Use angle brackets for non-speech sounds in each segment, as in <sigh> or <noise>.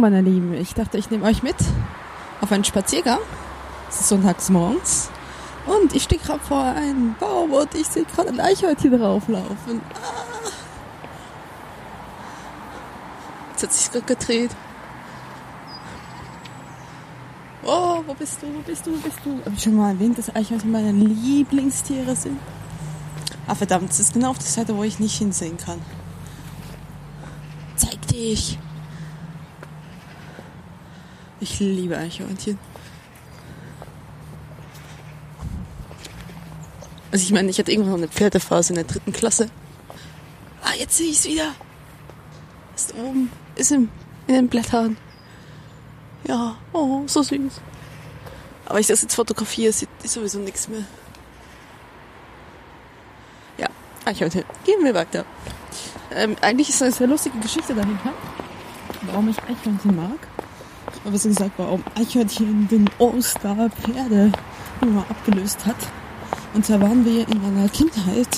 Morgen, meine Lieben. Ich dachte, ich nehme euch mit auf einen Spaziergang. Es ist sonntags morgens. Und ich stehe gerade vor einem Baum und ich sehe gerade ein Eichhörnchen drauflaufen. Ah. Jetzt hat sich gerade gedreht. Oh, wo bist du, wo bist du, wo bist du? Habe ich schon mal erwähnt, dass Eichhörnchen meine Lieblingstiere sind? Ah, verdammt, es ist genau auf der Seite, wo ich nicht hinsehen kann. Zeig dich! Ich liebe Eichhörnchen. Also ich meine, ich hatte irgendwann noch eine Pferdephase in der dritten Klasse. Ah, jetzt sehe ich es wieder. Ist oben, ist im, in den Blättern. Ja, oh, so süß. Aber ich das jetzt fotografiere, sieht sowieso nichts mehr. Ja, Eichhörnchen. Gehen wir weiter. Ähm, eigentlich ist eine sehr lustige Geschichte dahinter, warum ich Eichhörnchen mag. Aber besser gesagt, warum Eichhörnchen den All-Star-Pferde immer abgelöst hat. Und zwar waren wir in meiner Kindheit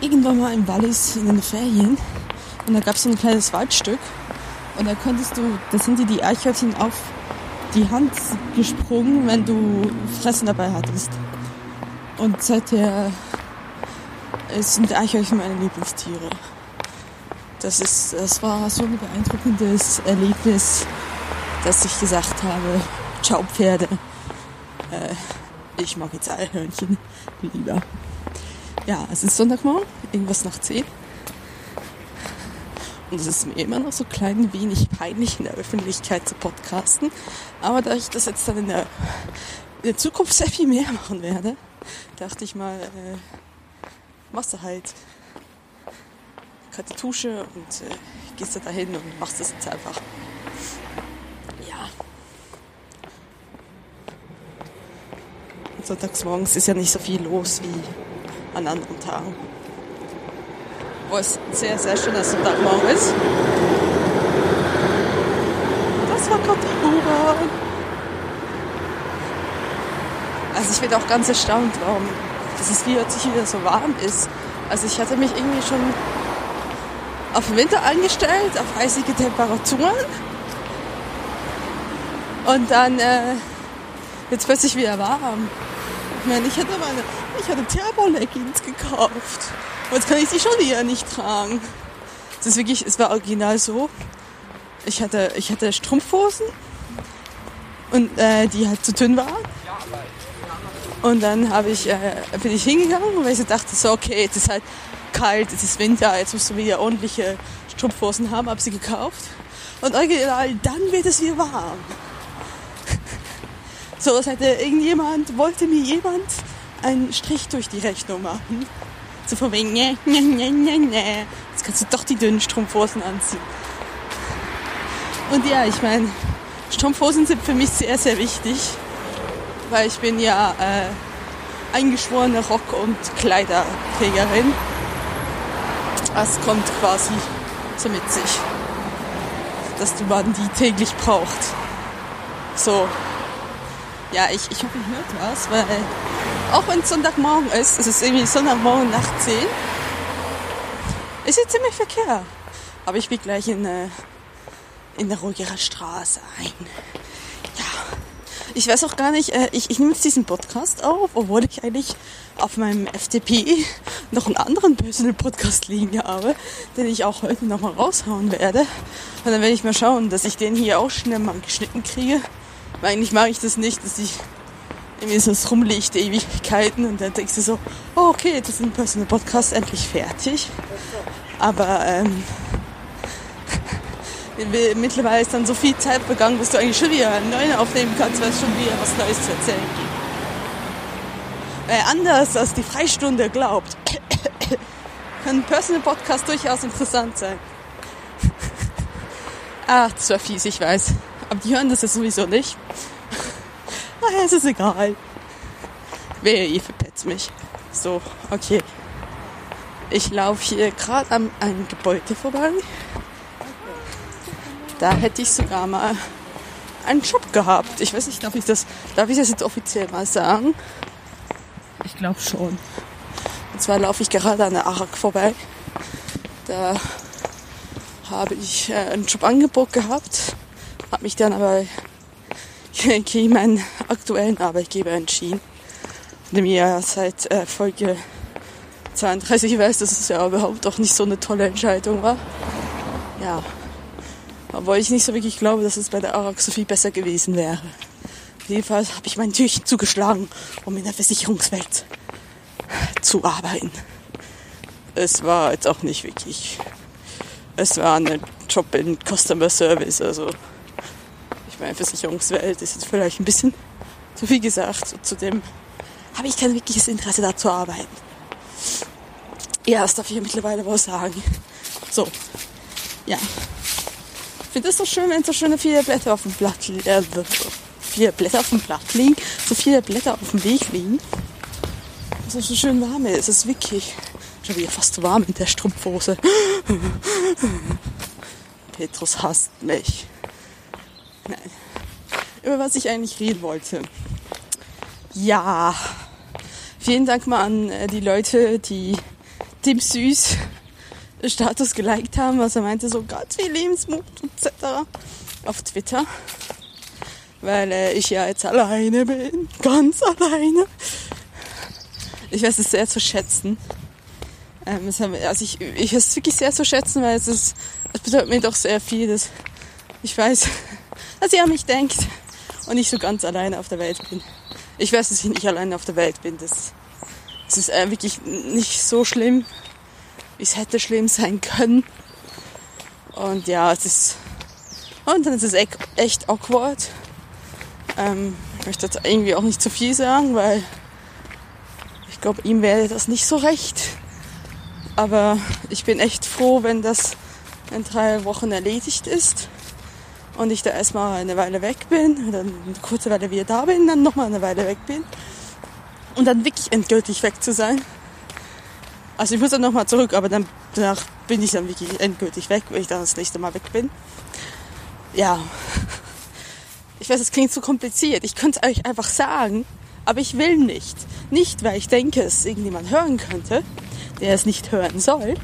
irgendwann mal im Wallis in den Ferien und da gab es so ein kleines Waldstück und da konntest du, da sind dir die Eichhörnchen auf die Hand gesprungen, wenn du Fressen dabei hattest. Und seither sind Eichhörnchen meine Lieblingstiere. Das ist, das war so ein beeindruckendes Erlebnis, dass ich gesagt habe, ciao Pferde. Äh, ich mag jetzt Eichhörnchen lieber. Ja, es ist Sonntagmorgen, irgendwas nach 10. Und es ist mir immer noch so klein wenig peinlich in der Öffentlichkeit zu podcasten. Aber da ich das jetzt dann in der, in der Zukunft sehr viel mehr machen werde, dachte ich mal, äh, machst du halt kalte Tusche und äh, gehst da dahin und machst das jetzt einfach. Ja. Sonntags morgens ist ja nicht so viel los wie an anderen Tagen. Wo es sehr, sehr schöner Sonntagmorgen ist. Das war gerade U-Bahn. Also ich bin auch ganz erstaunt, warum dass es plötzlich wieder so warm ist. Also ich hatte mich irgendwie schon auf den Winter eingestellt, auf eisige Temperaturen. Und dann äh, jetzt plötzlich wieder warm. Ich meine, ich hatte meine, ich hatte Thermoleggings gekauft. Und jetzt kann ich sie schon wieder nicht tragen. Das ist wirklich, es war original so. Ich hatte, ich hatte Strumpfhosen und äh, die halt zu dünn waren. Und dann habe ich, äh, bin ich hingegangen, weil ich so dachte, so okay, es ist halt kalt, es ist Winter, jetzt musst du wieder ordentliche Strumpfhosen haben, habe sie gekauft. Und original, dann wird es wieder warm. So, als hätte irgendjemand, wollte mir jemand einen Strich durch die Rechnung machen. So von wegen, ne, ne, ne, ne, ne. Jetzt kannst du doch die dünnen Strumpfhosen anziehen. Und ja, ich meine, Strumpfhosen sind für mich sehr, sehr wichtig weil ich bin ja äh, eingeschworene Rock- und Kleiderträgerin. Das kommt quasi so mit sich, dass du man die täglich braucht. So. Ja, ich, ich hoffe, ihr hört was, weil auch wenn es Sonntagmorgen ist, es ist irgendwie Sonntagmorgen nach 10, ist jetzt ziemlich verkehr. Aber ich bin gleich in, äh, in der ruhigere Straße ein. Ich weiß auch gar nicht, äh, ich, ich nehme jetzt diesen Podcast auf, obwohl ich eigentlich auf meinem FTP noch einen anderen Personal Podcast liegen habe, den ich auch heute nochmal raushauen werde. Und dann werde ich mal schauen, dass ich den hier auch schnell mal geschnitten kriege. Eigentlich mag ich das nicht, dass ich irgendwie so rumliegt Ewigkeiten und dann denkst du so, oh, okay, das ist ein Personal Podcast endlich fertig. Aber ähm, <laughs> mittlerweile ist dann so viel Zeit vergangen, dass du eigentlich schon wieder einen neuen aufnehmen kannst, weil es schon wieder was Neues zu erzählen gibt. Weil anders als die Freistunde glaubt, <coughs> kann ein Personal Podcast durchaus interessant sein. Ach, <laughs> das war fies, ich weiß. Aber die hören das ja sowieso nicht. <laughs> Naja, es ist egal. Wehe, ihr verpetzt mich. So, okay. Ich laufe hier gerade an einem Gebäude vorbei. Da hätte ich sogar mal einen Job gehabt. Ich weiß nicht, darf ich das, darf ich das jetzt offiziell mal sagen? Ich glaube schon. Und zwar laufe ich gerade an der ARK vorbei. Da habe ich äh, ein Jobangebot gehabt, habe mich dann aber <laughs> gegen meinen aktuellen Arbeitgeber entschieden, der mir ja seit äh, Folge 32 weiß, dass es ja überhaupt auch nicht so eine tolle Entscheidung war. Ja, obwohl ich nicht so wirklich glaube, dass es bei der Arak so viel besser gewesen wäre. Jedenfalls habe ich mein Türchen zugeschlagen, um in der Versicherungswelt zu arbeiten. Es war jetzt auch nicht wirklich. Es war ein Job in Customer Service, also ich meine, Versicherungswelt ist jetzt vielleicht ein bisschen zu viel gesagt. Zudem habe ich kein wirkliches Interesse da zu arbeiten. Ja, das darf ich ja mittlerweile wohl sagen. So, ja. Ich finde es so schön, wenn so schöne viele Blätter auf dem Blatt liegen. Äh, viele Blätter auf dem Blatt liegen. So viele Blätter auf dem Weg liegen. Dass es so schön warm ist. Es ist wirklich schon wieder fast warm in der Strumpfhose. <laughs> Petrus hasst mich. Nein. Über was ich eigentlich reden wollte. Ja. Vielen Dank mal an äh, die Leute, die dem Süß Status geliked haben, was er meinte, so ganz viel Lebensmut etc. auf Twitter. Weil äh, ich ja jetzt alleine bin. Ganz alleine. Ich weiß es sehr zu schätzen. Ähm, haben, also ich, ich weiß es wirklich sehr zu schätzen, weil es ist, es bedeutet mir doch sehr viel, dass ich weiß, dass ihr an mich denkt und ich so ganz alleine auf der Welt bin. Ich weiß, dass ich nicht alleine auf der Welt bin. Das, das ist äh, wirklich nicht so schlimm, wie es hätte schlimm sein können. Und ja, es ist. Und dann ist es echt, awkward. Ähm, ich möchte jetzt irgendwie auch nicht zu viel sagen, weil ich glaube, ihm wäre das nicht so recht. Aber ich bin echt froh, wenn das in drei Wochen erledigt ist und ich da erstmal eine Weile weg bin, dann eine kurze Weile wieder da bin, dann nochmal eine Weile weg bin und dann wirklich endgültig weg zu sein. Also ich muss dann nochmal zurück, aber dann danach bin ich dann wirklich endgültig weg, wenn ich dann das nächste Mal weg bin. Ja. Ich weiß, es klingt zu kompliziert. Ich könnte es euch einfach sagen, aber ich will nicht. Nicht, weil ich denke, es irgendjemand hören könnte, der es nicht hören soll,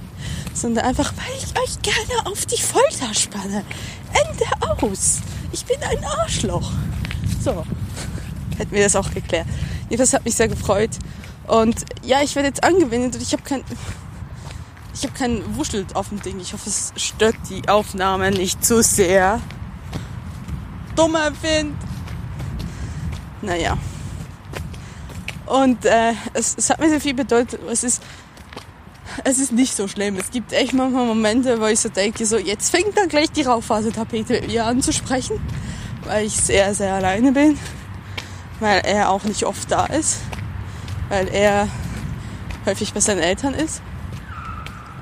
sondern einfach, weil ich euch gerne auf die Folter spanne. Ende aus. Ich bin ein Arschloch. So, hätten wir das auch geklärt. Jedenfalls hat mich sehr gefreut. Und ja, ich werde jetzt angewendet und ich habe kein, ich habe kein Wuschel auf dem Ding. Ich hoffe, es stört die Aufnahme nicht zu sehr. Dummer Wind. Naja. Und äh, es, es hat mir sehr viel bedeutet. Es ist es ist nicht so schlimm. Es gibt echt manchmal Momente, wo ich so denke, so jetzt fängt dann gleich die Raufasertapete ihr anzusprechen, weil ich sehr, sehr alleine bin, weil er auch nicht oft da ist, weil er häufig bei seinen Eltern ist.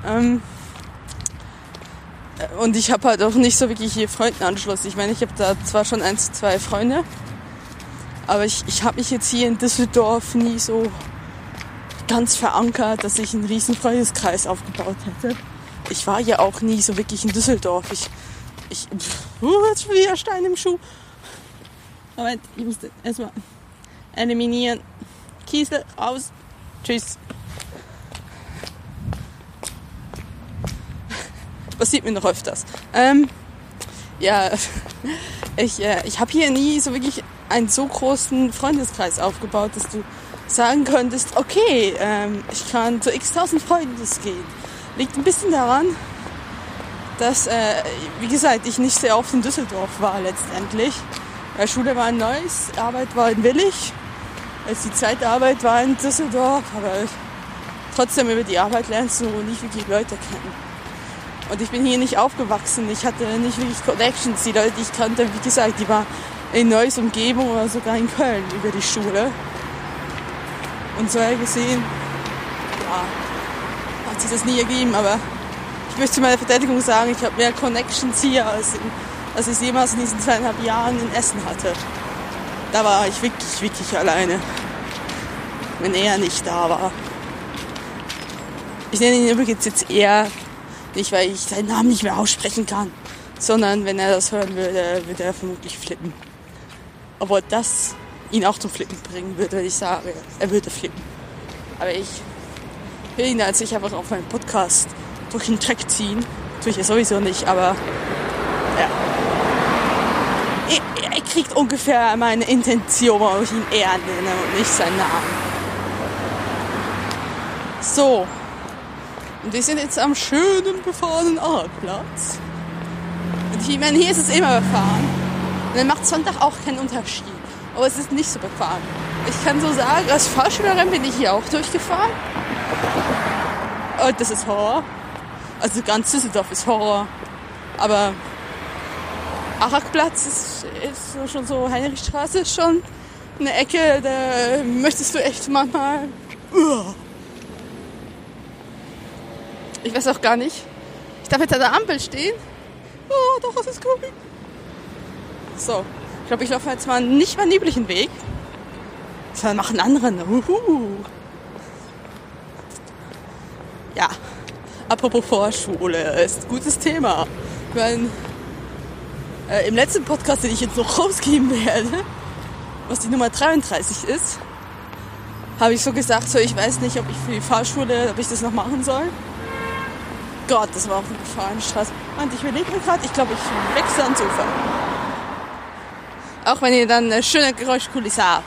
Ähm und ich habe halt auch nicht so wirklich hier Freundenanschluss. Ich meine, ich habe da zwar schon eins, zwei Freunde, aber ich, ich habe mich jetzt hier in Düsseldorf nie so ganz verankert, dass ich einen riesen Freundeskreis aufgebaut hätte. Ich war ja auch nie so wirklich in Düsseldorf. Ich, ich, uh, jetzt schon wieder Stein im Schuh. Moment, ich musste erstmal eliminieren. Kiesel, raus. Tschüss. Passiert mir noch öfters. Ähm, ja, ich, äh, ich habe hier nie so wirklich einen so großen Freundeskreis aufgebaut, dass du sagen könntest, okay, ähm, ich kann zu x tausend Freunden gehen. Liegt ein bisschen daran, dass, äh, wie gesagt, ich nicht sehr oft in Düsseldorf war letztendlich. Weil Schule war in Neuss, Arbeit war in Willig. Als die zweite Arbeit war in Düsseldorf, aber trotzdem über die Arbeit lernst du nicht wirklich Leute kennen. Und ich bin hier nicht aufgewachsen, ich hatte nicht wirklich Connections. Die Leute, die ich kannte, wie gesagt, die waren in Neuss Umgebung oder sogar in Köln über die Schule. Und so gesehen, ja, hat sich das nie ergeben, aber ich möchte zu meiner Verteidigung sagen, ich habe mehr Connections hier, als, in, als ich jemals in diesen zweieinhalb Jahren in Essen hatte. Da war ich wirklich, wirklich alleine, wenn er nicht da war. Ich nenne ihn übrigens jetzt eher nicht, weil ich seinen Namen nicht mehr aussprechen kann, sondern wenn er das hören würde, würde er vermutlich flippen. Obwohl das ihn auch zum Flippen bringen würde, wenn ich sage, er würde flippen. Aber ich will ihn als ich einfach auf meinen Podcast durch den Dreck ziehen, Tue ich ja sowieso nicht, aber ja. Er, er kriegt ungefähr meine Intention, warum ich ihn eher nenne und nicht seinen Namen. So. Und wir sind jetzt am schönen befahrenen Aarplatz. Und ich meine, hier ist es immer befahren. Und dann macht Sonntag auch keinen Unterschied. Aber es ist nicht so befahren. Ich kann so sagen, als Fahrschülerin bin ich hier auch durchgefahren. Und das ist Horror. Also ganz Düsseldorf ist Horror. Aber Arakplatz ist, ist schon so, Heinrichstraße ist schon eine Ecke, da möchtest du echt manchmal. Uh. Ich weiß auch gar nicht. Ich darf jetzt an der Ampel stehen. Oh, doch, es ist grün. So, ich glaube, ich laufe jetzt mal nicht mal einen üblichen Weg. Sondern machen anderen. Uhu. Ja, apropos Vorschule, ist ein gutes Thema. Ich meine, äh, im letzten Podcast, den ich jetzt noch rausgeben werde, was die Nummer 33 ist, habe ich so gesagt, so ich weiß nicht, ob ich für die Fahrschule, ob ich das noch machen soll. Gott, das war auch eine befahrene Straße. Und ich überlege mir gerade, ich glaube, ich wechsle ans Ufer. Auch wenn ihr dann eine schöne Geräuschkulisse habt.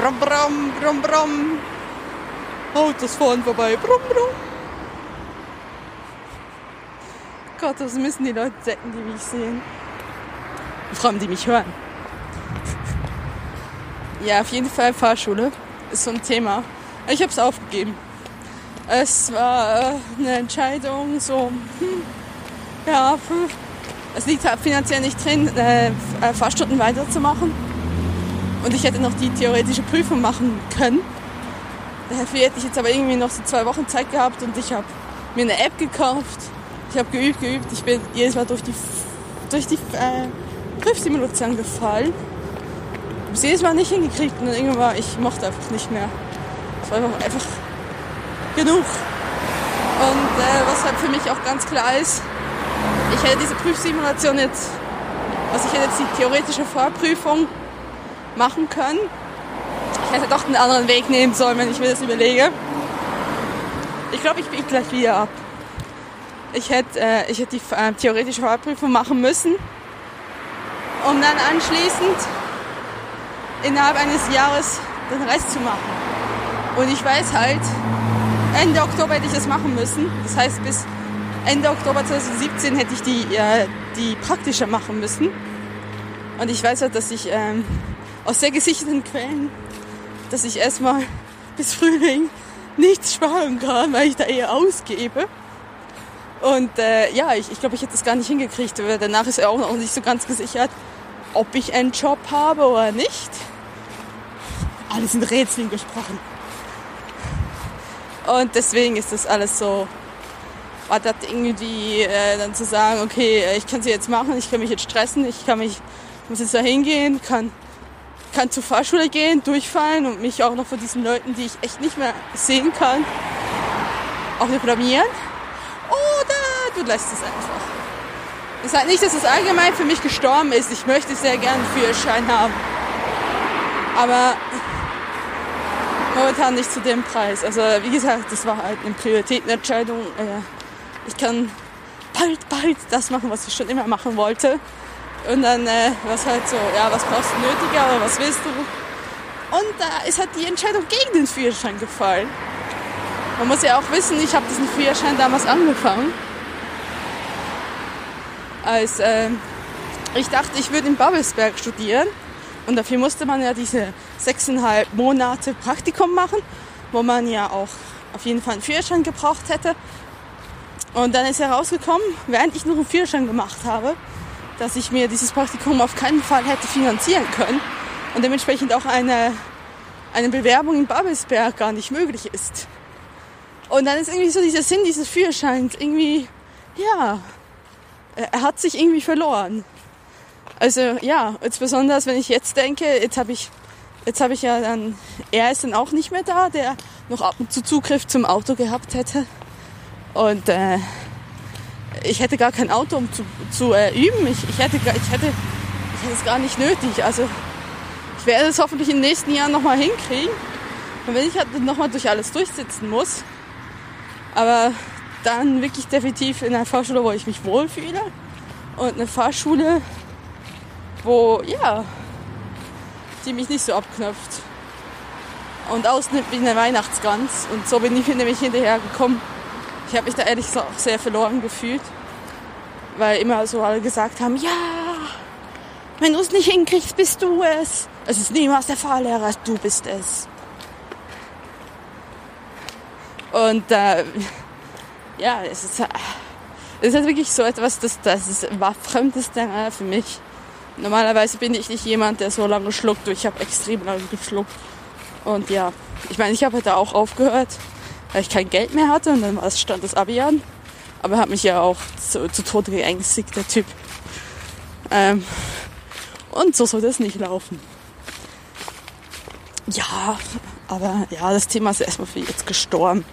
Brum, brum, brum, brum. Autos fahren vorbei. Brum, brum. Gott, das müssen die Leute denken, die mich sehen. Vor allem, die mich hören. Ja, auf jeden Fall Fahrschule ist so ein Thema. Ich habe es aufgegeben. Es war äh, eine Entscheidung, so, hm, ja, es liegt halt finanziell nicht drin, äh, Fahrstunden weiterzumachen. Und ich hätte noch die theoretische Prüfung machen können. Dafür hätte ich jetzt aber irgendwie noch so zwei Wochen Zeit gehabt und ich habe mir eine App gekauft. Ich habe geübt, geübt. Ich bin jedes Mal durch die, durch die äh, Prüfsimulation gefallen. Ich habe es jedes Mal nicht hingekriegt und irgendwann war ich mochte einfach nicht mehr. Es war einfach, genug. Und äh, was halt für mich auch ganz klar ist, ich hätte diese Prüfsimulation jetzt, also ich hätte jetzt die theoretische Vorprüfung machen können. Ich hätte doch einen anderen Weg nehmen sollen, wenn ich mir das überlege. Ich glaube, ich biege gleich wieder ab. Ich hätte, äh, ich hätte die äh, theoretische Vorprüfung machen müssen, um dann anschließend innerhalb eines Jahres den Rest zu machen. Und ich weiß halt, Ende Oktober hätte ich das machen müssen. Das heißt, bis Ende Oktober 2017 hätte ich die, äh, die praktische machen müssen. Und ich weiß halt, dass ich ähm, aus sehr gesicherten Quellen, dass ich erstmal bis Frühling nichts sparen kann, weil ich da eher ausgebe. Und äh, ja, ich, ich glaube, ich hätte das gar nicht hingekriegt. Aber danach ist er auch noch nicht so ganz gesichert, ob ich einen Job habe oder nicht. Alles in Rätseln gesprochen. Und deswegen ist das alles so, war das irgendwie äh, dann zu sagen, okay, äh, ich kann sie jetzt machen, ich kann mich jetzt stressen, ich kann mich, muss jetzt da hingehen, kann, kann zur Fahrschule gehen, durchfallen und mich auch noch von diesen Leuten, die ich echt nicht mehr sehen kann, auch blamieren. Oder du lässt es einfach. Ich sage nicht, dass es allgemein für mich gestorben ist. Ich möchte sehr gerne einen Führerschein haben. Aber momentan nicht zu dem Preis. Also wie gesagt, das war halt eine Prioritätenentscheidung. Äh, ich kann bald, bald das machen, was ich schon immer machen wollte. Und dann äh, was halt so, ja, was brauchst du nötiger oder was willst du? Und da ist halt die Entscheidung gegen den Führerschein gefallen. Man muss ja auch wissen, ich habe diesen Führerschein damals angefangen. Als äh, ich dachte, ich würde in Babelsberg studieren. Und dafür musste man ja diese sechseinhalb Monate Praktikum machen, wo man ja auch auf jeden Fall einen Führerschein gebraucht hätte. Und dann ist herausgekommen, während ich noch einen Führerschein gemacht habe, dass ich mir dieses Praktikum auf keinen Fall hätte finanzieren können und dementsprechend auch eine, eine Bewerbung in Babelsberg gar nicht möglich ist. Und dann ist irgendwie so dieser Sinn dieses Führerscheins irgendwie, ja, er hat sich irgendwie verloren. Also ja, jetzt besonders wenn ich jetzt denke, jetzt habe ich, jetzt habe ich ja dann, er ist dann auch nicht mehr da, der noch ab und zu Zugriff zum Auto gehabt hätte. Und äh, ich hätte gar kein Auto, um zu, zu äh, üben. Ich, ich, hätte, ich, hätte, ich hätte es gar nicht nötig. Also ich werde es hoffentlich den nächsten Jahren nochmal hinkriegen. Und wenn ich halt nochmal durch alles durchsitzen muss, aber dann wirklich definitiv in einer Fahrschule, wo ich mich wohlfühle und eine Fahrschule, wo, ja, die mich nicht so abknöpft und ausnimmt wie eine Weihnachtsgans. Und so bin ich nämlich hinterher gekommen. Ich habe mich da ehrlich gesagt auch sehr verloren gefühlt, weil immer so alle gesagt haben, ja, wenn du es nicht hinkriegst, bist du es. Es ist niemals der Fahrlehrer, du bist es. Und äh, ja, es ist, es ist wirklich so etwas, das, das ist, war fremdes Terrain für mich. Normalerweise bin ich nicht jemand, der so lange schluckt. Ich habe extrem lange geschluckt. Und ja, ich meine, ich habe da auch aufgehört, weil ich kein Geld mehr hatte und dann stand das Abi an. Aber hat mich ja auch zu, zu Tode geängstigt, der Typ. Ähm, und so soll das nicht laufen. Ja, aber ja, das Thema ist erstmal für jetzt gestorben.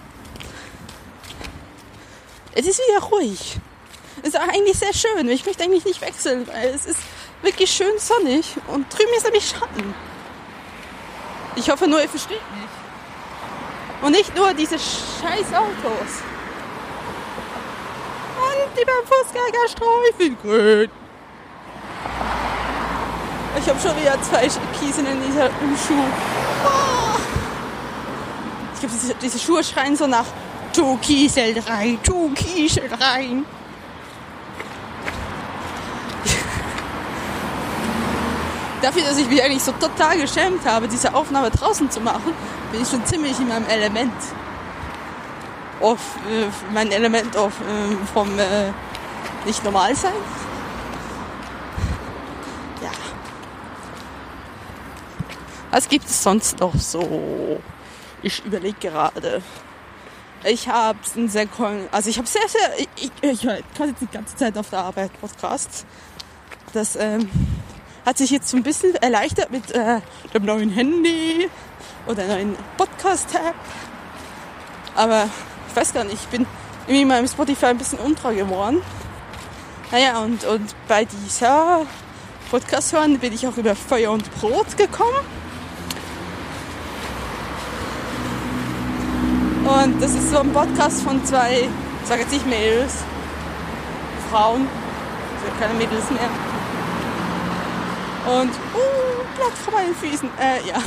Es ist wieder ruhig. Es ist eigentlich sehr schön. Ich möchte eigentlich nicht wechseln, weil es ist wirklich schön sonnig und drüben ist nämlich Schatten. Ich hoffe nur, ihr versteht mich. Und nicht nur diese scheiß Autos. Und die beim Fußgängerstreifen grün. Ich habe schon wieder zwei Kiesen in dieser Schuh. Oh. Ich glaube, diese, diese Schuhe schreien so nach Tu Kiesel rein, tu Kiesel rein. Dafür, dass ich mich eigentlich so total geschämt habe, diese Aufnahme draußen zu machen, bin ich schon ziemlich in meinem Element. Auf, äh, mein Element auf, äh, vom äh, nicht normal sein. Ja. Was gibt es sonst noch so? Ich überlege gerade. Ich habe einen sehr coolen, also ich habe sehr, sehr, ich, ich, ich höre quasi die ganze Zeit auf der Arbeit Podcasts. Das ähm, hat sich jetzt so ein bisschen erleichtert mit äh, dem neuen Handy oder neuen Podcast-Tab. Aber ich weiß gar nicht, ich bin irgendwie meinem Spotify ein bisschen untreu geworden. Naja, und, und bei dieser Podcast hören bin ich auch über Feuer und Brot gekommen. Und das ist so ein Podcast von zwei, ich sage jetzt nicht Mädels, Frauen, also keine Mädels mehr. Und, uh, Blatt vor meinen Füßen, äh, ja. <laughs>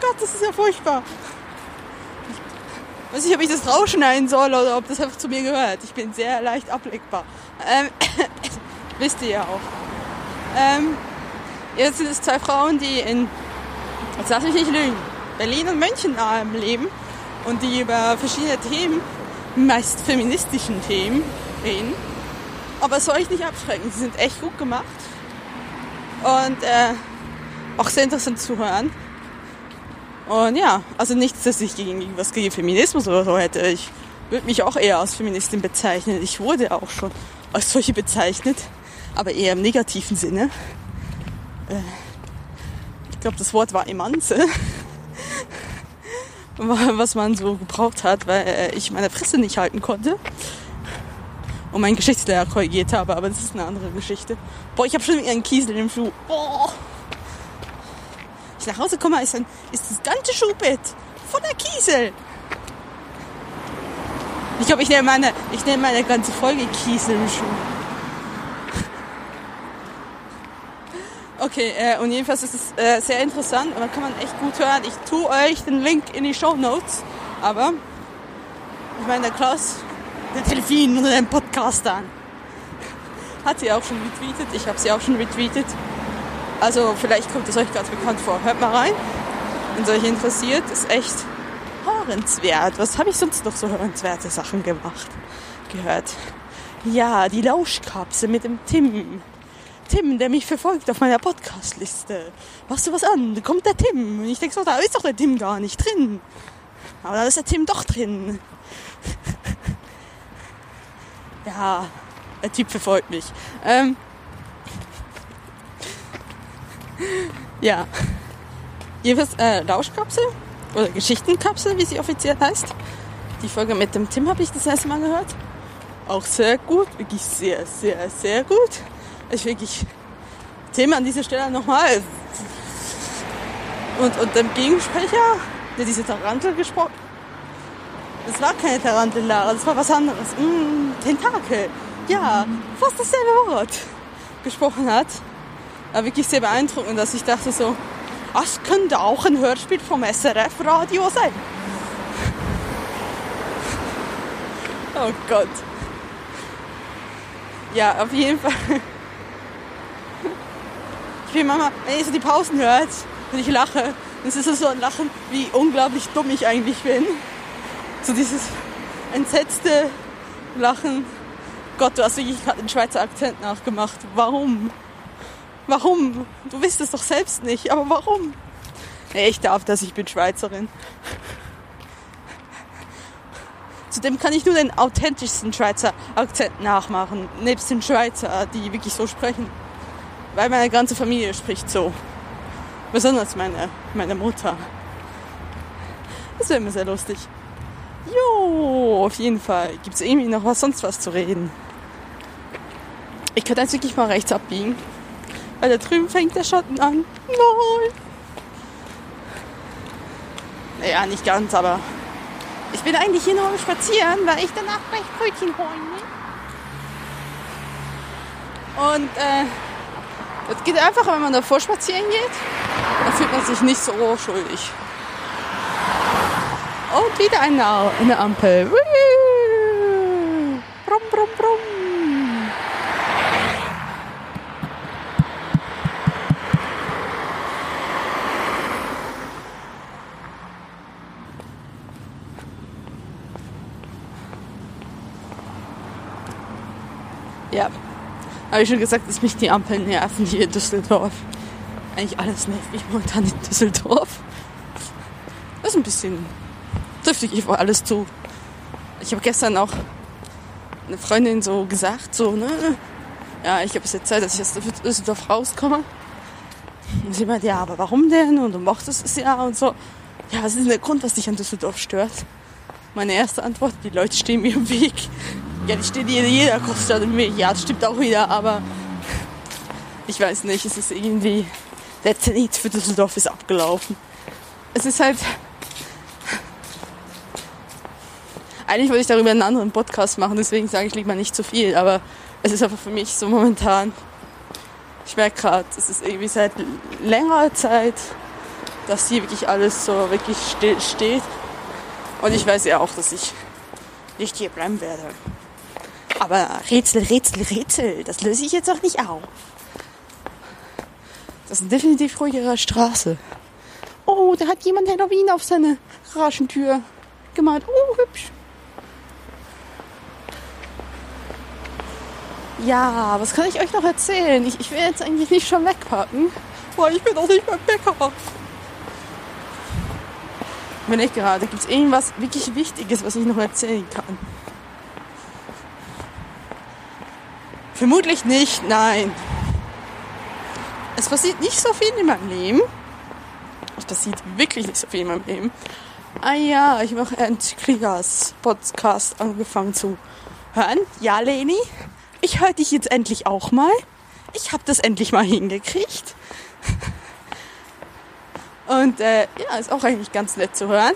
Gott, das ist ja furchtbar. Ich weiß nicht, ob ich das rausschneiden soll oder ob das einfach zu mir gehört. Ich bin sehr leicht ablegbar. Ähm, <coughs> wisst ihr ja auch. Ähm, jetzt sind es zwei Frauen, die in Jetzt lass mich nicht lügen. Berlin und München leben und die über verschiedene Themen, meist feministischen Themen, reden. Aber es soll ich nicht abschrecken. Sie sind echt gut gemacht und äh, auch sehr interessant zu hören. Und ja, also nichts, dass ich gegen was gegen Feminismus oder so hätte. Ich würde mich auch eher als Feministin bezeichnen. Ich wurde auch schon als solche bezeichnet, aber eher im negativen Sinne. Äh, ich glaube, das Wort war Emanze. <laughs> Was man so gebraucht hat, weil äh, ich meine Fresse nicht halten konnte. Und meinen Geschichtslehrer korrigiert habe, aber das ist eine andere Geschichte. Boah, ich habe schon einen Kiesel im Schuh. Boah. Ich nach Hause komme, ist, ein, ist das ganze Schuhbett voller Kiesel. Ich glaube, ich nehme meine, ich meine ganze Folge Kiesel im Schuh. Okay, äh, und jedenfalls ist es äh, sehr interessant und da kann man echt gut hören. Ich tue euch den Link in die Show Notes, aber ich meine, der Klaus, der Delfin unter den Podcastern, hat sie auch schon retweetet. Ich habe sie auch schon retweetet. Also vielleicht kommt es euch ganz bekannt vor. Hört mal rein, wenn es euch interessiert. Ist echt hörenswert. Was habe ich sonst noch so hörenswerte Sachen gemacht, gehört? Ja, die Lauschkapsel mit dem Tim. Tim, der mich verfolgt auf meiner Podcast-Liste. Machst du was an? Da kommt der Tim. Und ich denke so, da ist doch der Tim gar nicht drin. Aber da ist der Tim doch drin. Ja, der Typ verfolgt mich. Ähm, ja. Jedenfalls äh, Lauschkapsel oder Geschichtenkapsel, wie sie offiziell heißt. Die Folge mit dem Tim habe ich das erste Mal gehört. Auch sehr gut, wirklich sehr, sehr, sehr gut. Ich wirklich Thema an dieser Stelle nochmal. Und, und dem Gegensprecher, der diese Tarantel gesprochen das war keine Tarantel, Lara, das war was anderes. Mm, Tentakel. Ja, fast dasselbe Wort gesprochen hat. War wirklich sehr beeindruckend, dass ich dachte so, das könnte auch ein Hörspiel vom SRF-Radio sein. <laughs> Oh Gott. Ja, auf jeden Fall. <laughs> Ich will Mama, wenn ihr so die Pausen hört und ich lache, das ist so ein Lachen, wie unglaublich dumm ich eigentlich bin. So dieses entsetzte Lachen. Gott, du hast wirklich gerade den Schweizer Akzent nachgemacht. Warum? Warum? Du wisst es doch selbst nicht, aber warum? Ich darf das, ich bin Schweizerin. Zudem kann ich nur den authentischsten Schweizer Akzent nachmachen, nebst den Schweizer, die wirklich so sprechen. Weil meine ganze Familie spricht so. Besonders meine, meine Mutter. Das wäre mir sehr lustig. Jo, auf jeden Fall. Gibt es irgendwie noch was sonst was zu reden? Ich könnte jetzt wirklich mal rechts abbiegen. Weil da drüben fängt der Schatten an. Nein. Naja, nicht ganz, aber ich bin eigentlich hier nur spazieren, weil ich danach gleich Brötchen holen will. Und äh, das geht einfach, wenn man davor spazieren geht, dann fühlt man sich nicht so schuldig. Und wieder eine, eine Ampel. Brumm, brumm, brumm. Ja, habe ich schon gesagt, dass mich die Ampeln nerven hier in Düsseldorf. Eigentlich alles nervt mich momentan in Düsseldorf. Das ist ein bisschen trifft ich alles zu. Ich habe gestern auch eine Freundin so gesagt, so, ne, ja, ich habe es jetzt Zeit, dass ich aus Düsseldorf rauskomme. Und sie meinte, ja, aber warum denn? Und du mochtest es ja und so. Ja, was ist denn der Grund, was dich an Düsseldorf stört? Meine erste Antwort, die Leute stehen mir im Weg. Ja, die stehen in jeder Großstadt im Weg. Ja, das stimmt auch wieder, aber ich weiß nicht, es ist irgendwie, der Zenit für Düsseldorf ist abgelaufen. Es ist halt, Eigentlich wollte ich darüber einen anderen Podcast machen, deswegen sage ich lieber nicht zu viel, aber es ist einfach für mich so momentan. Ich merke gerade, es ist irgendwie seit längerer Zeit, dass hier wirklich alles so wirklich still steht. Und ich weiß ja auch, dass ich nicht hier bleiben werde. Aber Rätsel, Rätsel, Rätsel, das löse ich jetzt auch nicht auf. Das ist eine definitiv ruhigere Straße. Oh, da hat jemand Halloween auf seine Garagentür gemalt. Oh, hübsch. Ja, was kann ich euch noch erzählen? Ich, ich will jetzt eigentlich nicht schon wegpacken, weil ich bin auch nicht beim Bäcker. Wenn ich gerade, gibt es irgendwas wirklich Wichtiges, was ich noch erzählen kann? Vermutlich nicht, nein. Es passiert nicht so viel in meinem Leben. Es passiert wirklich nicht so viel in meinem Leben. Ah ja, ich habe Ernst Kriegers Podcast angefangen zu hören. Ja, Leni, ich höre dich jetzt endlich auch mal. Ich habe das endlich mal hingekriegt. Und äh, ja, ist auch eigentlich ganz nett zu hören.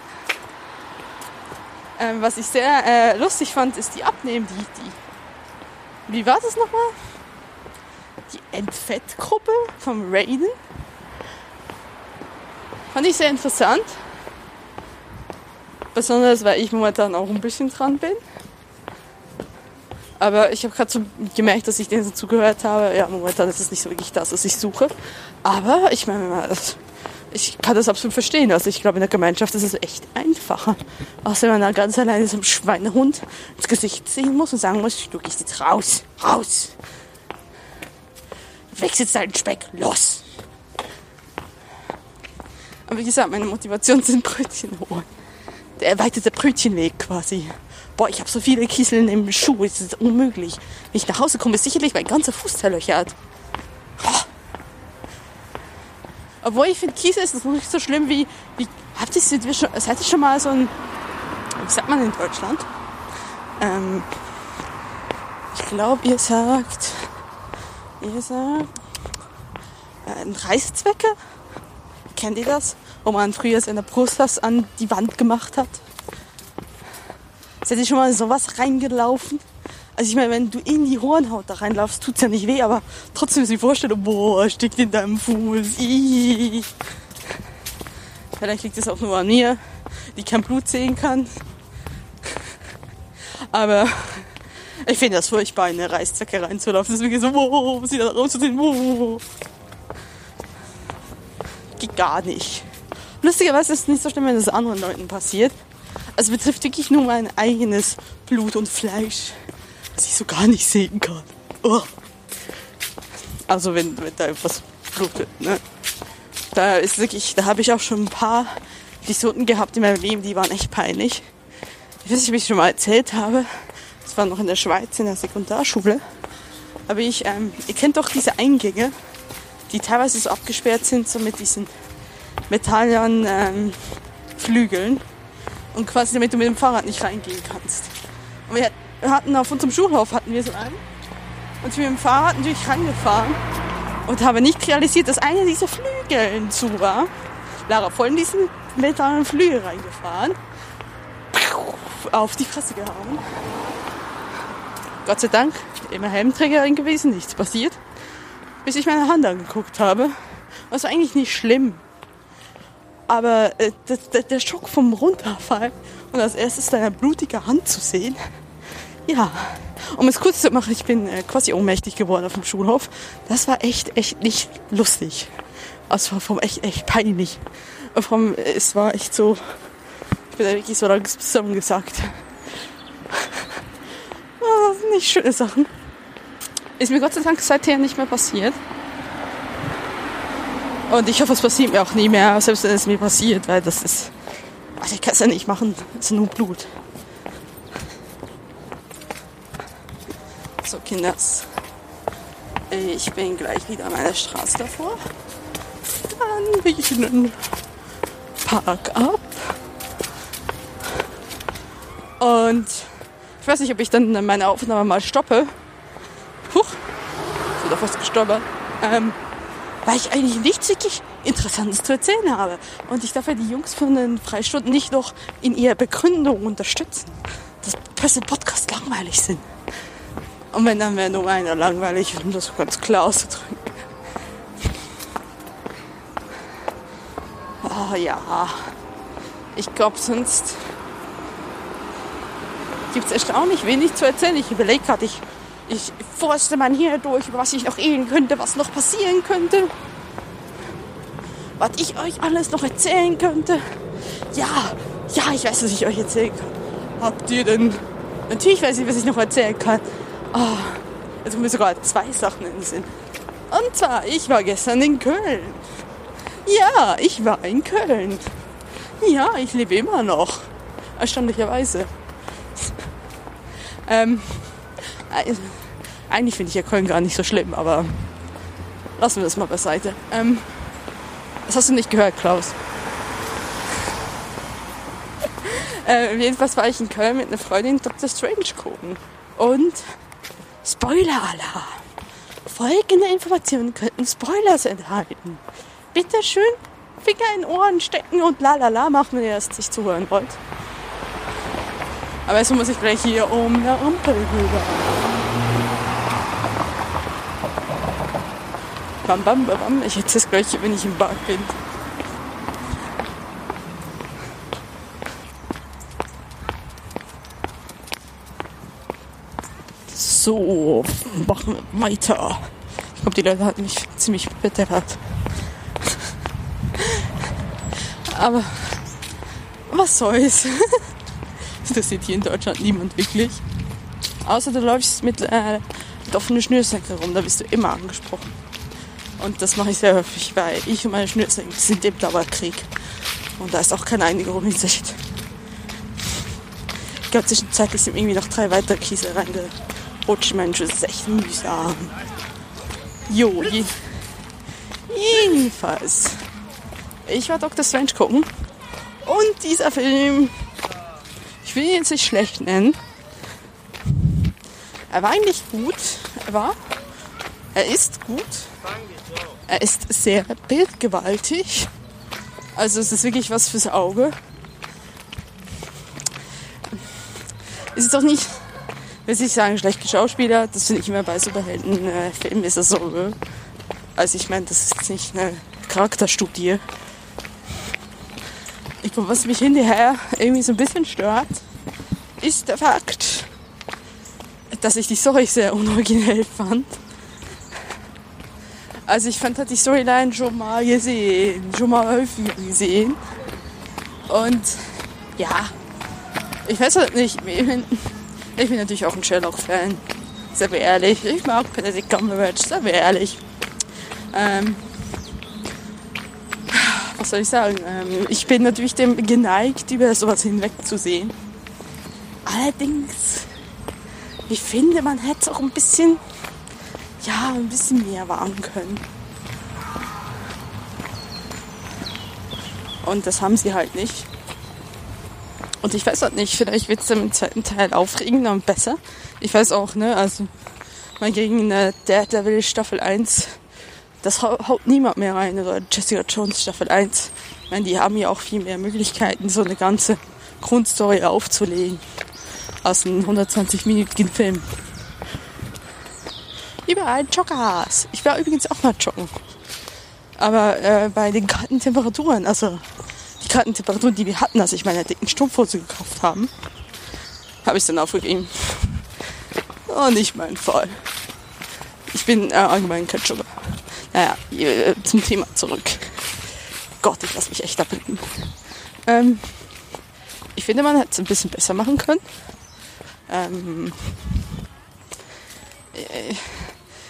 Ähm, was ich sehr äh, lustig fand, ist die Abnehmen, die, die. Wie war das nochmal? Die Entfettgruppe vom Raiden. Fand ich sehr interessant. Besonders, weil ich momentan auch ein bisschen dran bin. Aber ich habe gerade so gemerkt, dass ich denen zugehört habe. Ja, momentan ist es nicht so wirklich das, was ich suche. Aber ich meine, ich kann das absolut verstehen. Also ich glaube, in der Gemeinschaft ist es echt einfacher. Außer wenn man ganz alleine so einem Schweinehund ins Gesicht sehen muss und sagen muss, du gehst jetzt raus, raus. Wechselst deinen Speck, los. Aber wie gesagt, meine Motivation sind Brötchen holen. Der erweiterte Brötchenweg quasi boah, ich habe so viele Kieseln im Schuh, es ist unmöglich. Wenn ich nach Hause komme, ist sicherlich mein ganzer Fuß zerlöchert. Oh. Obwohl ich finde, Kiesel ist nicht so schlimm wie, wie habt ihr schon, seid ihr schon mal so ein, wie sagt man in Deutschland? Ähm, ich glaube, ihr sagt, ihr sagt, äh, ein Reißzwecke? Kennt ihr das? wo man früher seine Brust an die Wand gemacht hat. Ist dir schon mal sowas reingelaufen? Also ich meine, wenn du in die Hornhaut da reinlaufst, tut's ja nicht weh, aber trotzdem ist die Vorstellung, boah, steckt in deinem Fuß. Ih. Vielleicht liegt es auch nur an mir, die kein Blut sehen kann. Aber ich finde das furchtbar, in eine Reißzacke reinzulaufen. Wirklich so, wow, was sie da rauszusehen, wow. Geht gar nicht. Lustigerweise ist es nicht so schlimm, wenn das anderen Leuten passiert. Also betrifft wirklich nur mein eigenes Blut und Fleisch, das ich so gar nicht sehen kann. Oh. Also wenn, wenn da etwas blutet, ne? Da ist wirklich, da habe ich auch schon ein paar Episoden gehabt in meinem Leben, die waren echt peinlich. Ich weiß nicht, ob ich schon mal erzählt habe. Das war noch in der Schweiz in der Sekundarschule. Aber ich, ähm, ihr kennt doch diese Eingänge, die teilweise so abgesperrt sind, so mit diesen metallenen ähm, Flügeln. Und quasi damit du mit dem Fahrrad nicht reingehen kannst. Und wir hatten auf unserem Schulhof hatten wir so einen. Und bin mit dem Fahrrad natürlich reingefahren und habe nicht realisiert, dass einer dieser Flügeln zu war. Lara voll in diesen metallenen Flügel reingefahren. Auf die Fresse gehauen. Gott sei Dank immer Helmträgerin gewesen, nichts passiert. Bis ich meine Hand angeguckt habe. War eigentlich nicht schlimm. Aber äh, der, der Schock vom Runterfall und als erstes deine blutige Hand zu sehen, ja, um es kurz zu machen, ich bin äh, quasi ohnmächtig geworden auf dem Schulhof. Das war echt, echt nicht lustig. Also war vom echt, echt peinlich. Vom, es war echt so, ich bin da wirklich so langsam gesagt. Oh, das sind nicht schöne Sachen. Ist mir Gott sei Dank seither nicht mehr passiert. Und ich hoffe, es passiert mir auch nie mehr, selbst wenn es mir passiert, weil das ist. Also ich kann es ja nicht machen, es ist nur Blut. So, Kinders. Ich bin gleich wieder an meiner Straße davor. Dann bin ich in den Park ab. Und ich weiß nicht, ob ich dann meine Aufnahme mal stoppe. Huch, ich bin doch fast gestorben. Ähm, weil ich eigentlich nichts wirklich Interessantes zu erzählen habe. Und ich darf ja die Jungs von den Freistunden nicht noch in ihrer Begründung unterstützen, dass Presse Podcast langweilig sind. Und wenn, dann wäre nur einer langweilig, um das ganz klar auszudrücken. Oh ja, ich glaube, sonst gibt es erstaunlich wenig zu erzählen. Ich überlege gerade, ich ich forste mal hier durch, was ich noch reden könnte, was noch passieren könnte. Was ich euch alles noch erzählen könnte. Ja, ja, ich weiß, was ich euch erzählen kann. Habt ihr denn... Natürlich weiß ich, was ich noch erzählen kann. Oh, jetzt mir sogar zwei Sachen in den Sinn. Und zwar, ich war gestern in Köln. Ja, ich war in Köln. Ja, ich lebe immer noch. Erstaunlicherweise. ähm, eigentlich finde ich ja Köln gar nicht so schlimm, aber lassen wir das mal beiseite. Ähm, das hast du nicht gehört, Klaus. <laughs> äh, jedenfalls war ich in Köln mit einer Freundin Dr. Strange gucken. Und Spoiler-Alarm. Folgende Informationen könnten Spoilers enthalten. Bitte schön Finger in Ohren stecken und lalala machen, wenn ihr es sich zuhören wollt. Aber jetzt muss ich gleich hier um eine Ampel rüber. Bam, bam, bam, bam. Ich hätte es gleich, wenn ich im Bad bin. So, machen wir weiter. Ich glaube, die Leute hatten mich ziemlich bedeppert. Aber was soll's? <laughs> <laughs> Das sieht hier in Deutschland niemand wirklich. Außer du läufst mit, äh, mit offenen Schnürsenkeln rum, da bist du immer angesprochen. Und das mache ich sehr häufig, weil ich und meine Schnürsenkel sind im Dauerkrieg. Und da ist auch keine Einigung in Sicht. Ich glaube, zwischenzeitlich sind irgendwie noch drei weitere Kiesel reingerutscht. Mensch, das ist echt mühsam. Jo, je jedenfalls. Ich war Dr. Strange gucken. Und dieser Film ich will ihn jetzt nicht schlecht nennen. Er war eigentlich gut. Er war. Er ist gut. Er ist sehr bildgewaltig. Also es ist wirklich was fürs Auge. Es ist auch nicht, will ich sagen, schlecht geschauspieler. Das finde ich immer bei Superheldenfilmen ist das so. Ne? Also ich meine, das ist nicht eine Charakterstudie. Ich glaube, was mich hinterher irgendwie so ein bisschen stört, ist der Fakt, dass ich die Story sehr unoriginell fand. Also ich fand, hat die Storyline schon mal gesehen, schon mal häufiger gesehen. Und ja, ich weiß halt nicht, ich bin, ich bin natürlich auch ein Sherlock-Fan. Sehr ehrlich. Ich mag Benedict Cumberbatch, sehr ehrlich. Ähm, was soll ich sagen? Ähm, ich bin natürlich dem geneigt, über sowas hinwegzusehen. Allerdings, ich finde, man hätte es auch ein bisschen ja, ein bisschen mehr wagen können. Und das haben sie halt nicht. Und ich weiß halt nicht, vielleicht wird es dann im zweiten Teil aufregender und besser. Ich weiß auch, ne, also mal gegen äh, Daredevil Staffel 1, das haut niemand mehr rein. Oder Jessica Jones Staffel 1. Ich meine, die haben ja auch viel mehr Möglichkeiten, so eine ganze Grundstory aufzulegen. Aus einem 120-minütigen Film. Überall Joggers. Ich war übrigens auch mal joggen. Aber äh, bei den kalten Temperaturen, also die kalten Temperaturen, die wir hatten, als ich meine dicken Strumpfhose gekauft haben, habe ich dann aufgegeben. Oh, nicht mein Fall. Ich bin äh, allgemein kein Jogger. Naja, äh, zum Thema zurück. Gott, ich lasse mich echt ablenken. Ähm, ich finde, man hätte es ein bisschen besser machen können. Ähm, äh,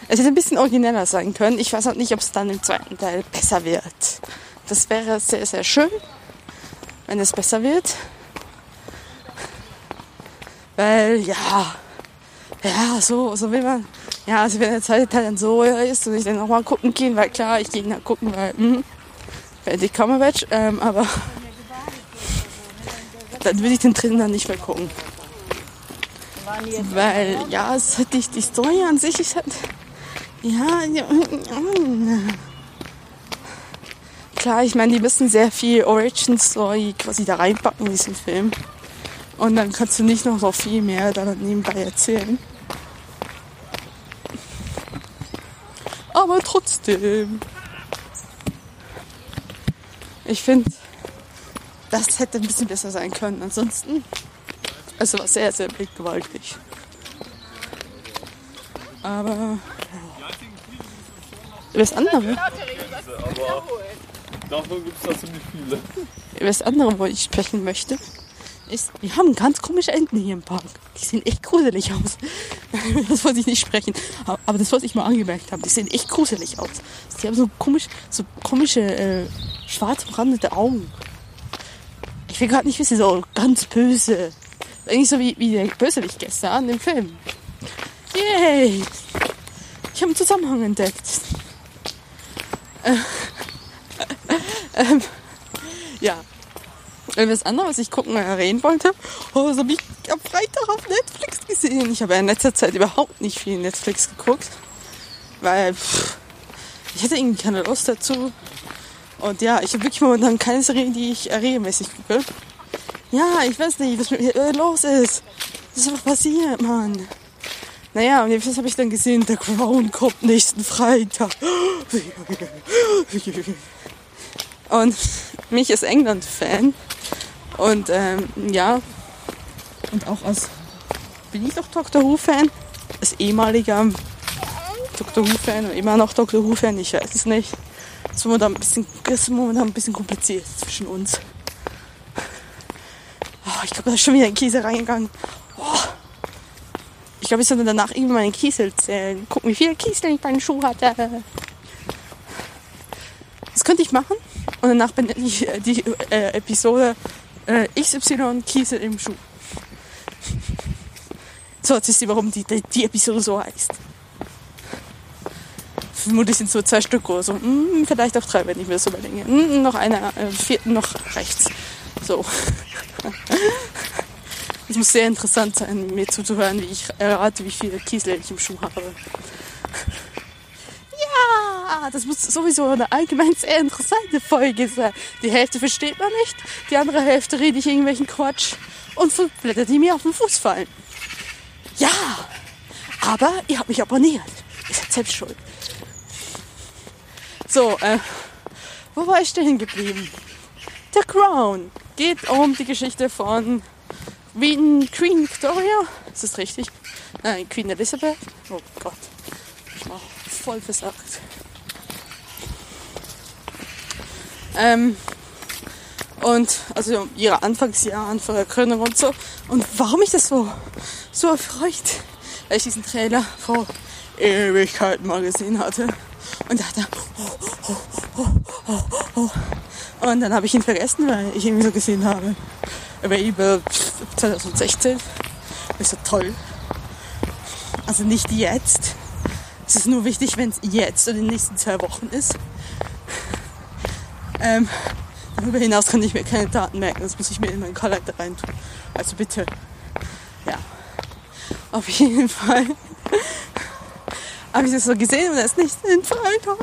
es hätte ein bisschen origineller sein können. Ich weiß halt nicht, ob es dann im zweiten Teil besser wird. Das wäre sehr, sehr schön, wenn es besser wird. Weil, ja, ja, so, so will man. Ja, also wenn der zweite Teil dann so ist und ich dann nochmal gucken gehen, weil klar, ich gehe dann gucken, weil, hm, die Cumberbatch, ähm, aber dann würde ich den dritten dann nicht mehr gucken. Weil, ja, es hat die, die Story an sich ist halt, ja, ja, klar, ich meine, die müssen sehr viel Origin Story quasi da reinpacken in diesen Film. Und dann kannst du nicht noch so viel mehr da nebenbei erzählen. Aber trotzdem. Ich finde, das hätte ein bisschen besser sein können. Ansonsten, es war sehr, sehr bildgewaltig. Aber über das andere. Davon gibt es da ziemlich viele. Über das andere, wo ich sprechen möchte, ist, wir haben ganz komische Enten hier im Park. Die sehen echt gruselig aus. <laughs> Das wollte ich nicht sprechen. Aber das, was ich mal angemerkt habe, die sehen echt gruselig aus. Die haben so komisch, so komische, äh, schwarz umrandete Augen. Ich will gerade nicht wissen, so ganz böse. Eigentlich so wie, wie der Bösewicht gestern im Film. Yay! Ich habe einen Zusammenhang entdeckt. Äh, ähm, ja. Und das andere, was ich gucken reden wollte, oh, das habe ich am Freitag auf Netflix gesehen. Ich habe in letzter Zeit überhaupt nicht viel Netflix geguckt, weil pff, ich hatte irgendwie keine Lust dazu. Und ja, ich habe wirklich momentan keine Serie, die ich regelmäßig gucke. Ja, ich weiß nicht, was mit mir äh, los ist. Was ist einfach passiert, Mann? Naja, und jetzt habe ich dann gesehen, der Crown kommt nächsten Freitag. Und mich ist England-Fan. Und ähm, ja, und auch als, bin ich doch Doctor Who-Fan? Als ehemaliger Doctor Who-Fan und immer noch Doctor Who-Fan, ich weiß es nicht. Das ist momentan ein bisschen, ist momentan ein bisschen kompliziert zwischen uns. Ich glaube, da ist schon wieder ein Käse reingegangen. Oh. Ich glaube, ich sollte danach irgendwann meinen Kiesel zählen. Gucken, wie viele Kiesel ich bei den Schuh hatte. Das könnte ich machen. Und danach benenne ich äh, die äh, Episode äh, XY Kiesel im Schuh. So, jetzt wisst ihr, warum die, die, die Episode so heißt. Vermutlich sind es so zwei Stück oder so. Hm, vielleicht auch drei, wenn ich mir das überlege. Hm, noch einer, äh, vierten noch rechts. So. Es muss sehr interessant sein, mir zuzuhören, wie ich errate, wie viele Kiesel ich im Schuh habe. Ja! Das muss sowieso eine allgemein sehr interessante Folge sein. Die Hälfte versteht man nicht, die andere Hälfte rede ich irgendwelchen Quatsch und Blätter, die mir auf den Fuß fallen. Ja, aber ihr habt mich abonniert. Ihr seid selbst schuld. So, äh, wo war ich stehen geblieben? The Crown geht um die Geschichte von Queen, Queen Victoria. Ist das richtig? Nein, Queen Elizabeth. Oh Gott, ich war voll versagt. Ähm, und also ihre Anfangsjahre, Anfang der Krönung und so. Und warum ich das so, so erfreut, weil ich diesen Trailer vor Ewigkeiten mal gesehen hatte und dachte, oh, oh, oh, oh, oh. und dann habe ich ihn vergessen, weil ich ihn so gesehen habe. Available 2016. Ist so toll. Also nicht jetzt. Es ist nur wichtig, wenn es jetzt oder in den nächsten zwei Wochen ist. Ähm, darüber hinaus kann ich mir keine Daten merken. Das muss ich mir in meinen Kalender reintun. Also bitte. Ja. Auf jeden Fall <laughs> habe ich das so gesehen und ist nicht in Freitag.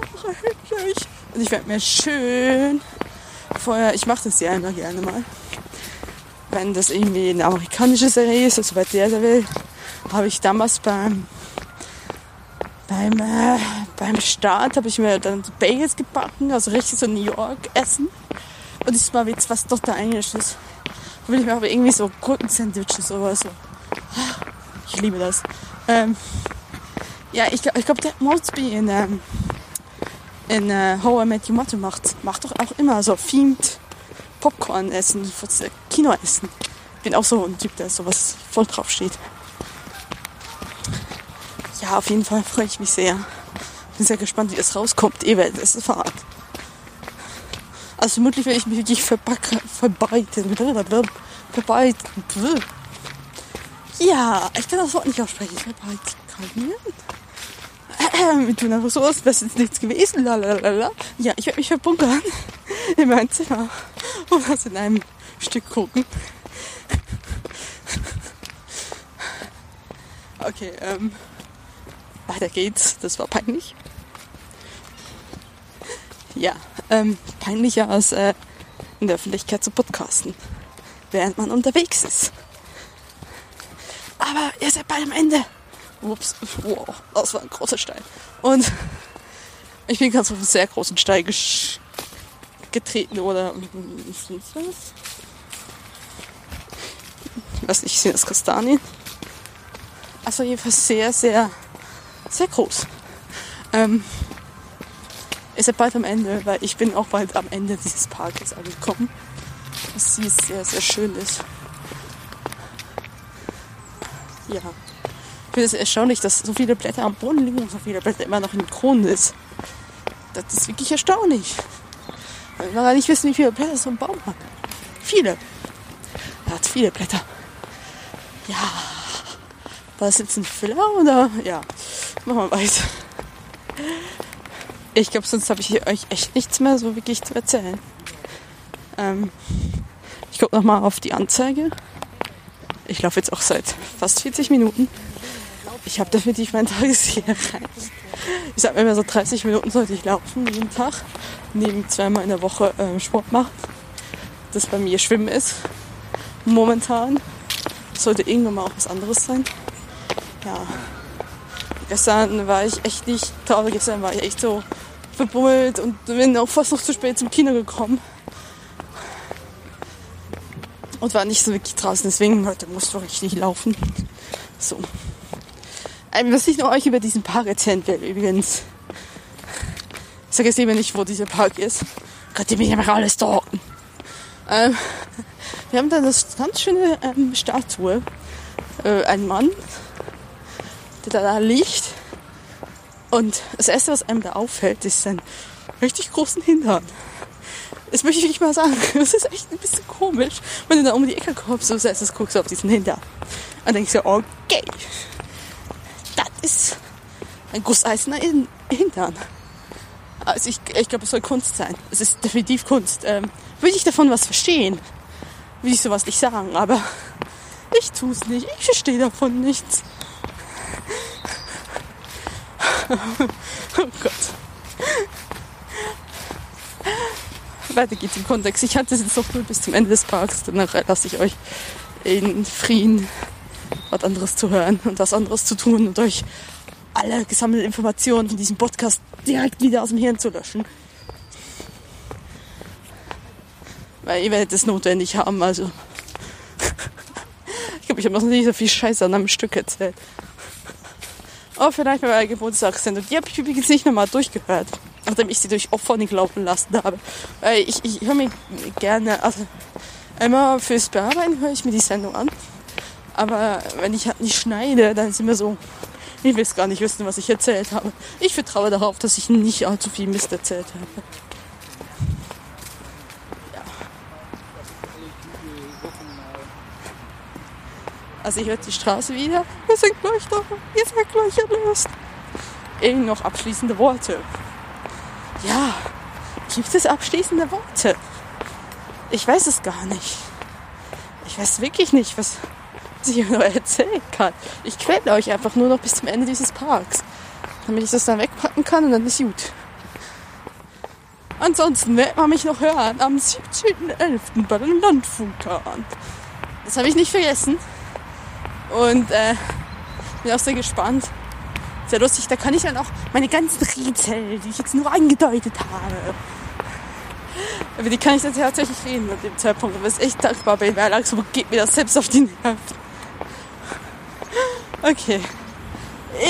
Und ich werde mir schön vorher, ich mache das ja immer gerne mal, wenn das irgendwie eine amerikanische Serie ist, also bei der, will, habe ich damals beim beim, äh, beim Start habe ich mir dann Bagels gebacken, also richtig so New York Essen. Und das war jetzt was total Englisches. Da will ich mir aber irgendwie so Gurken-Sandwiches oder so. Ich liebe das. Ähm, ja, ich, ich glaube, der Mosby in, ähm, in äh, How I Met Your Mother macht, macht doch auch immer so themed Popcorn essen, Kino essen. Ich bin auch so ein Typ, der sowas voll drauf steht. Ja, auf jeden Fall freue ich mich sehr. Bin sehr gespannt, wie das rauskommt. Ihr werdet es erfahren. Also vermutlich werde ich mich wirklich verbreiten. Verbreiten. Ja, ich kann das Wort nicht aussprechen. Verbreiten. Wir tun einfach so, als wäre es nichts gewesen. Lalalala. Ja, ich werde mich verbunkern in mein Zimmer <laughs> und was in einem Stück gucken. Okay, ähm, weiter geht's. Das war peinlich. Ja, ähm, peinlicher als äh, in der Öffentlichkeit zu podcasten, während man unterwegs ist. Aber ihr seid bald am Ende. Ups, wow, das war ein großer Stein. Und ich bin ganz auf einen sehr großen Stein getreten oder? Ich weiß nicht, sind das Kastanien? Also jedenfalls sehr, sehr, sehr groß. Ähm, ist ja bald am Ende, weil ich bin auch bald am Ende dieses Parkes angekommen. Was sie sehr, sehr schön ist. Ja. Ich finde es erstaunlich, dass so viele Blätter am Boden liegen und so viele Blätter immer noch in den Kronen ist. Das ist wirklich erstaunlich. Wir gar nicht wissen, wie viele Blätter so ein Baum hat. Viele. Er hat viele Blätter. Ja. War das jetzt ein Filler oder? Ja. Machen wir weiter. Ich glaube, sonst habe ich euch echt nichts mehr so wirklich zu erzählen. Ähm, ich gucke nochmal auf die Anzeige. Ich laufe jetzt auch seit fast 40 Minuten. Ich habe definitiv mein Tagesziel erreicht. Ich sage mir immer so 30 Minuten sollte ich laufen jeden Tag. Neben zweimal in der Woche ähm, Sport machen. Das bei mir Schwimmen ist. Momentan. Sollte irgendwann mal auch was anderes sein. Ja. Gestern war ich echt nicht traurig. Gestern war ich echt so verbummelt und bin auch fast noch zu spät zum Kino gekommen. Und war nicht so wirklich draußen. Deswegen heute musste ich richtig laufen. So. Ähm, was ich noch euch über diesen Park erzählen will, übrigens. Ich sage jetzt eben nicht, wo dieser Park ist. Könnt ihr mich einfach alles stalken. Ähm, wir haben da eine ganz schöne ähm, Statue. Äh, ein Mann, der da liegt. Und das Erste, was einem da auffällt, ist sein richtig großen Hintern. Das möchte ich wirklich mal sagen. <laughs> Das ist echt ein bisschen komisch, wenn du da um die Ecke kommst und als erstes guckst du auf diesen Hintern. Und denkst du, okay, das ist ein gusseisener Hintern. Also ich, ich glaube, es soll Kunst sein. Es ist definitiv Kunst. Ähm, will ich davon was verstehen, will ich sowas nicht sagen, aber ich tue es nicht. Ich verstehe davon nichts. oh Gott. weiter geht's im Kontext. Ich hatte es jetzt noch nur bis zum Ende des Parks. Danach lasse ich euch in Frieden was anderes zu hören und was anderes zu tun und euch alle gesammelte Informationen von diesem Podcast direkt wieder aus dem Hirn zu löschen. Weil ihr werdet es notwendig haben, also. <laughs> ich glaube, ich habe noch nie so viel Scheiße an einem Stück erzählt. Oh, vielleicht bei meiner Geburtstagssendung. Die habe ich übrigens nicht nochmal durchgehört, nachdem ich sie durch Ophonik laufen lassen habe. Weil ich, ich höre mir gerne, also immer fürs Bearbeiten höre ich mir die Sendung an. Aber wenn ich halt nicht schneide, dann ist immer so, ich will es gar nicht wissen, was ich erzählt habe. Ich vertraue darauf, dass ich nicht allzu viel Mist erzählt habe. Ja. Also ich hört die Straße wieder. Wir sind gleich da. Ihr seid gleich erlöst. Eben noch abschließende Worte. Ja, gibt es abschließende Worte? Ich weiß es gar nicht. Ich weiß wirklich nicht, was, <laughs> was ich noch erzählen kann. Ich quäle euch einfach nur noch bis zum Ende dieses Parks. Damit ich das dann wegpacken kann und dann ist gut. Ansonsten wird man mich noch hören am 17.11. bei den Landvulkan. Das habe ich nicht vergessen. Und äh, bin auch sehr gespannt. Sehr lustig, da kann ich dann auch meine ganzen Rätsel, die ich jetzt nur angedeutet habe, über die kann ich dann tatsächlich reden an dem Zeitpunkt. Es ist echt dankbar bin, weil langsam geht mir das selbst auf die Nerven. Okay.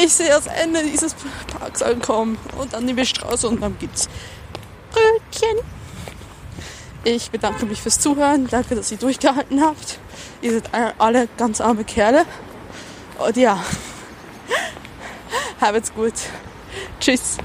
Ich sehe das Ende dieses Parks ankommen und dann die Straße und dann gibt's Brötchen. Ich bedanke mich fürs Zuhören. Danke, dass ihr durchgehalten habt. Ihr seid alle ganz arme Kerle. Und ja, <laughs> habt's gut. Tschüss.